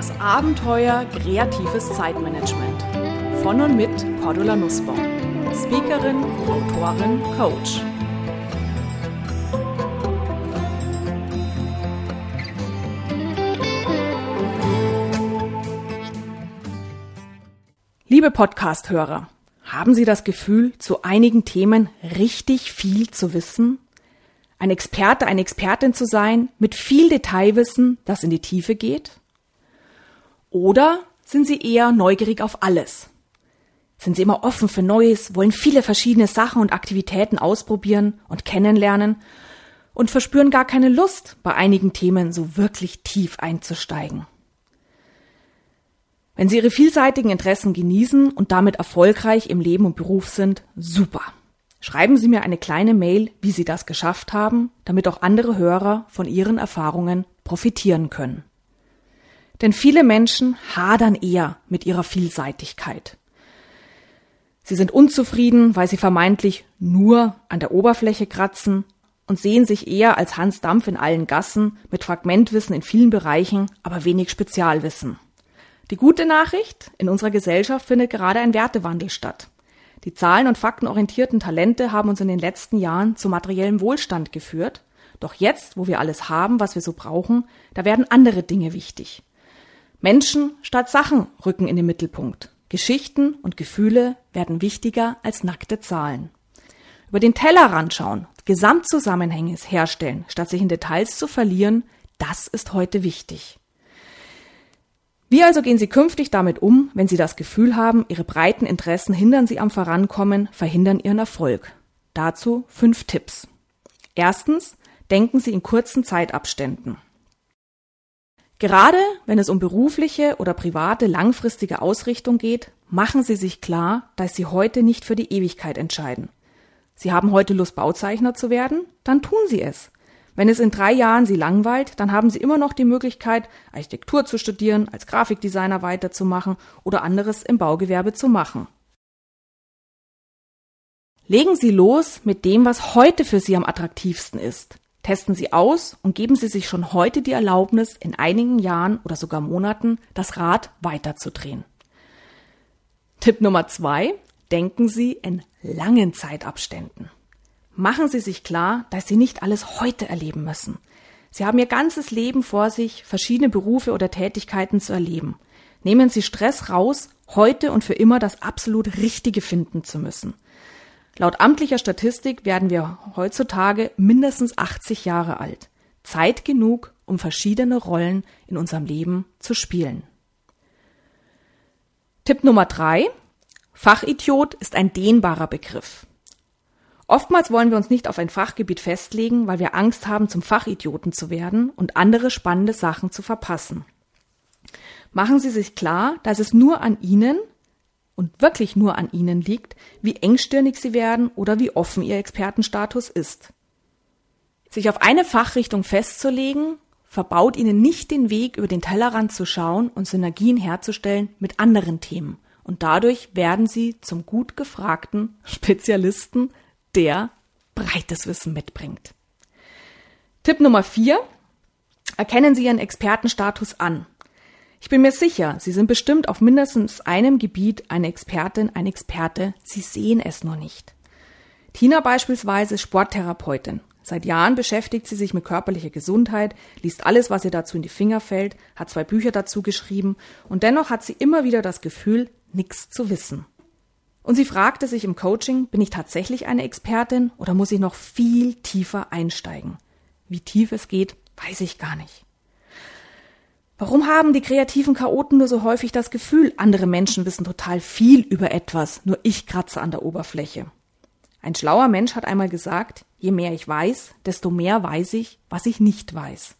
Das Abenteuer kreatives Zeitmanagement. Von und mit Cordula Nussbaum. Speakerin, Autorin, Coach. Liebe Podcast-Hörer, haben Sie das Gefühl, zu einigen Themen richtig viel zu wissen? Ein Experte, eine Expertin zu sein mit viel Detailwissen, das in die Tiefe geht? Oder sind Sie eher neugierig auf alles? Sind Sie immer offen für Neues, wollen viele verschiedene Sachen und Aktivitäten ausprobieren und kennenlernen und verspüren gar keine Lust, bei einigen Themen so wirklich tief einzusteigen? Wenn Sie Ihre vielseitigen Interessen genießen und damit erfolgreich im Leben und Beruf sind, super. Schreiben Sie mir eine kleine Mail, wie Sie das geschafft haben, damit auch andere Hörer von Ihren Erfahrungen profitieren können. Denn viele Menschen hadern eher mit ihrer Vielseitigkeit. Sie sind unzufrieden, weil sie vermeintlich nur an der Oberfläche kratzen und sehen sich eher als Hans Dampf in allen Gassen mit Fragmentwissen in vielen Bereichen, aber wenig Spezialwissen. Die gute Nachricht, in unserer Gesellschaft findet gerade ein Wertewandel statt. Die zahlen- und faktenorientierten Talente haben uns in den letzten Jahren zu materiellem Wohlstand geführt. Doch jetzt, wo wir alles haben, was wir so brauchen, da werden andere Dinge wichtig. Menschen statt Sachen rücken in den Mittelpunkt. Geschichten und Gefühle werden wichtiger als nackte Zahlen. Über den Tellerrand schauen, Gesamtzusammenhänge herstellen, statt sich in Details zu verlieren, das ist heute wichtig. Wie also gehen Sie künftig damit um, wenn Sie das Gefühl haben, Ihre breiten Interessen hindern Sie am Vorankommen, verhindern Ihren Erfolg? Dazu fünf Tipps. Erstens, denken Sie in kurzen Zeitabständen. Gerade wenn es um berufliche oder private langfristige Ausrichtung geht, machen Sie sich klar, dass Sie heute nicht für die Ewigkeit entscheiden. Sie haben heute Lust, Bauzeichner zu werden? Dann tun Sie es. Wenn es in drei Jahren Sie langweilt, dann haben Sie immer noch die Möglichkeit, Architektur zu studieren, als Grafikdesigner weiterzumachen oder anderes im Baugewerbe zu machen. Legen Sie los mit dem, was heute für Sie am attraktivsten ist. Testen Sie aus und geben Sie sich schon heute die Erlaubnis, in einigen Jahren oder sogar Monaten das Rad weiterzudrehen. Tipp Nummer zwei. Denken Sie in langen Zeitabständen. Machen Sie sich klar, dass Sie nicht alles heute erleben müssen. Sie haben Ihr ganzes Leben vor sich, verschiedene Berufe oder Tätigkeiten zu erleben. Nehmen Sie Stress raus, heute und für immer das absolut Richtige finden zu müssen. Laut amtlicher Statistik werden wir heutzutage mindestens 80 Jahre alt. Zeit genug, um verschiedene Rollen in unserem Leben zu spielen. Tipp Nummer drei: Fachidiot ist ein dehnbarer Begriff. Oftmals wollen wir uns nicht auf ein Fachgebiet festlegen, weil wir Angst haben, zum Fachidioten zu werden und andere spannende Sachen zu verpassen. Machen Sie sich klar, dass es nur an Ihnen und wirklich nur an Ihnen liegt, wie engstirnig Sie werden oder wie offen Ihr Expertenstatus ist. Sich auf eine Fachrichtung festzulegen, verbaut Ihnen nicht den Weg, über den Tellerrand zu schauen und Synergien herzustellen mit anderen Themen. Und dadurch werden Sie zum gut gefragten Spezialisten der breites Wissen mitbringt. Tipp Nummer vier. Erkennen Sie Ihren Expertenstatus an. Ich bin mir sicher, Sie sind bestimmt auf mindestens einem Gebiet eine Expertin, ein Experte. Sie sehen es nur nicht. Tina beispielsweise ist Sporttherapeutin. Seit Jahren beschäftigt sie sich mit körperlicher Gesundheit, liest alles, was ihr dazu in die Finger fällt, hat zwei Bücher dazu geschrieben und dennoch hat sie immer wieder das Gefühl, nichts zu wissen. Und sie fragte sich im Coaching, bin ich tatsächlich eine Expertin oder muss ich noch viel tiefer einsteigen? Wie tief es geht, weiß ich gar nicht. Warum haben die kreativen Chaoten nur so häufig das Gefühl, andere Menschen wissen total viel über etwas, nur ich kratze an der Oberfläche? Ein schlauer Mensch hat einmal gesagt, je mehr ich weiß, desto mehr weiß ich, was ich nicht weiß.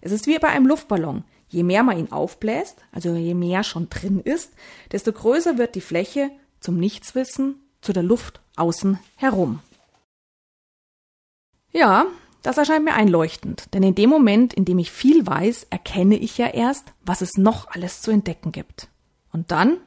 Es ist wie bei einem Luftballon. Je mehr man ihn aufbläst, also je mehr schon drin ist, desto größer wird die Fläche zum Nichtswissen, zu der Luft außen herum. Ja, das erscheint mir einleuchtend, denn in dem Moment, in dem ich viel weiß, erkenne ich ja erst, was es noch alles zu entdecken gibt. Und dann?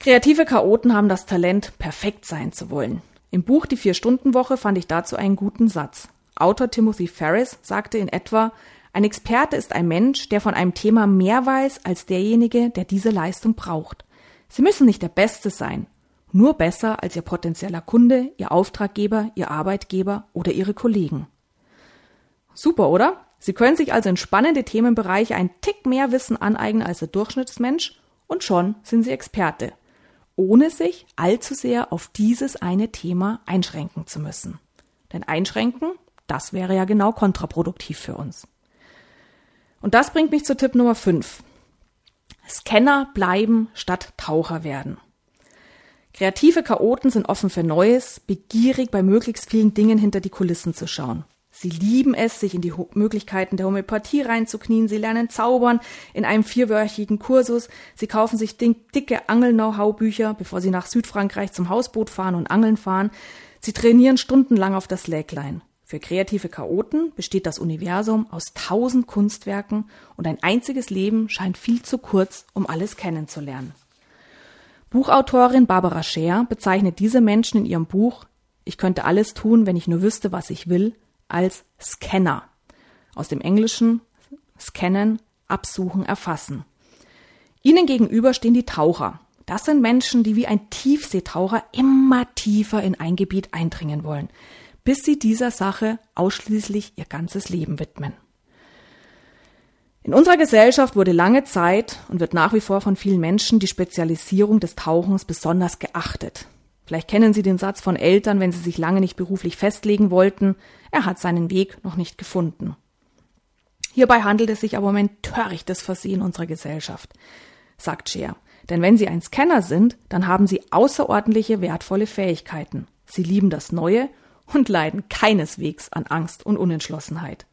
Kreative Chaoten haben das Talent, perfekt sein zu wollen. Im Buch Die Vier-Stunden-Woche fand ich dazu einen guten Satz. Autor Timothy Ferris sagte in etwa, Ein Experte ist ein Mensch, der von einem Thema mehr weiß als derjenige, der diese Leistung braucht. Sie müssen nicht der Beste sein, nur besser als Ihr potenzieller Kunde, Ihr Auftraggeber, Ihr Arbeitgeber oder Ihre Kollegen. Super, oder? Sie können sich also in spannende Themenbereiche ein Tick mehr Wissen aneignen als der Durchschnittsmensch und schon sind Sie Experte, ohne sich allzu sehr auf dieses eine Thema einschränken zu müssen. Denn einschränken, das wäre ja genau kontraproduktiv für uns. Und das bringt mich zu Tipp Nummer 5. Scanner bleiben statt Taucher werden. Kreative Chaoten sind offen für Neues, begierig bei möglichst vielen Dingen hinter die Kulissen zu schauen. Sie lieben es, sich in die Möglichkeiten der Homöopathie reinzuknien. Sie lernen zaubern in einem vierwöchigen Kursus. Sie kaufen sich dicke Angel-Know-how-Bücher, bevor sie nach Südfrankreich zum Hausboot fahren und angeln fahren. Sie trainieren stundenlang auf das Läglein. Für kreative Chaoten besteht das Universum aus tausend Kunstwerken und ein einziges Leben scheint viel zu kurz, um alles kennenzulernen. Buchautorin Barbara Scher bezeichnet diese Menschen in ihrem Buch Ich könnte alles tun, wenn ich nur wüsste, was ich will, als Scanner. Aus dem Englischen scannen, absuchen, erfassen. Ihnen gegenüber stehen die Taucher. Das sind Menschen, die wie ein Tiefseetaucher immer tiefer in ein Gebiet eindringen wollen bis sie dieser Sache ausschließlich ihr ganzes Leben widmen. In unserer Gesellschaft wurde lange Zeit und wird nach wie vor von vielen Menschen die Spezialisierung des Tauchens besonders geachtet. Vielleicht kennen Sie den Satz von Eltern, wenn sie sich lange nicht beruflich festlegen wollten, er hat seinen Weg noch nicht gefunden. Hierbei handelt es sich aber um ein törichtes Versehen unserer Gesellschaft, sagt Scheer. Denn wenn Sie ein Scanner sind, dann haben Sie außerordentliche wertvolle Fähigkeiten. Sie lieben das Neue und leiden keineswegs an Angst und Unentschlossenheit.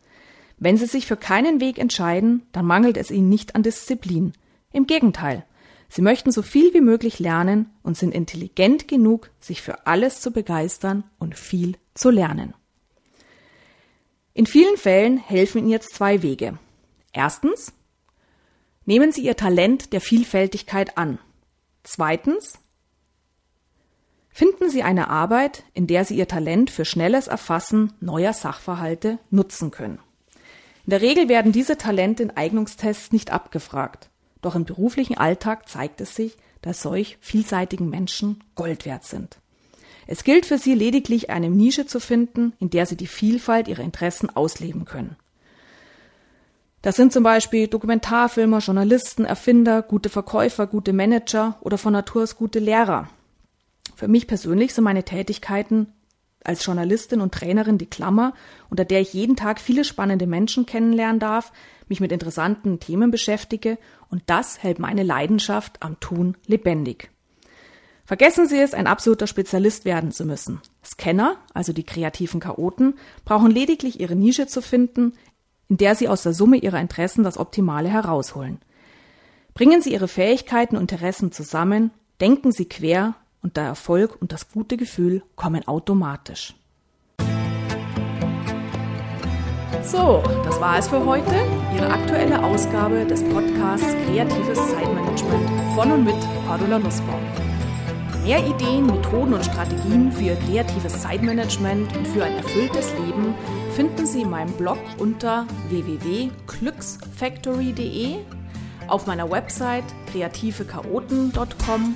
Wenn sie sich für keinen Weg entscheiden, dann mangelt es ihnen nicht an Disziplin. Im Gegenteil, sie möchten so viel wie möglich lernen und sind intelligent genug, sich für alles zu begeistern und viel zu lernen. In vielen Fällen helfen Ihnen jetzt zwei Wege. Erstens, nehmen Sie Ihr Talent der Vielfältigkeit an. Zweitens, Finden Sie eine Arbeit, in der Sie Ihr Talent für schnelles Erfassen neuer Sachverhalte nutzen können. In der Regel werden diese Talente in Eignungstests nicht abgefragt. Doch im beruflichen Alltag zeigt es sich, dass solch vielseitigen Menschen Gold wert sind. Es gilt für sie lediglich eine Nische zu finden, in der sie die Vielfalt ihrer Interessen ausleben können. Das sind zum Beispiel Dokumentarfilmer, Journalisten, Erfinder, gute Verkäufer, gute Manager oder von Natur aus gute Lehrer. Für mich persönlich sind meine Tätigkeiten als Journalistin und Trainerin die Klammer, unter der ich jeden Tag viele spannende Menschen kennenlernen darf, mich mit interessanten Themen beschäftige und das hält meine Leidenschaft am Tun lebendig. Vergessen Sie es, ein absoluter Spezialist werden zu müssen. Scanner, also die kreativen Chaoten, brauchen lediglich ihre Nische zu finden, in der sie aus der Summe ihrer Interessen das Optimale herausholen. Bringen Sie Ihre Fähigkeiten und Interessen zusammen, denken Sie quer, und der Erfolg und das gute Gefühl kommen automatisch. So, das war es für heute. Ihre aktuelle Ausgabe des Podcasts Kreatives Zeitmanagement von und mit Cordula Nussbaum. Mehr Ideen, Methoden und Strategien für Ihr kreatives Zeitmanagement und für ein erfülltes Leben finden Sie in meinem Blog unter www.glücksfactory.de auf meiner Website kreativechaoten.com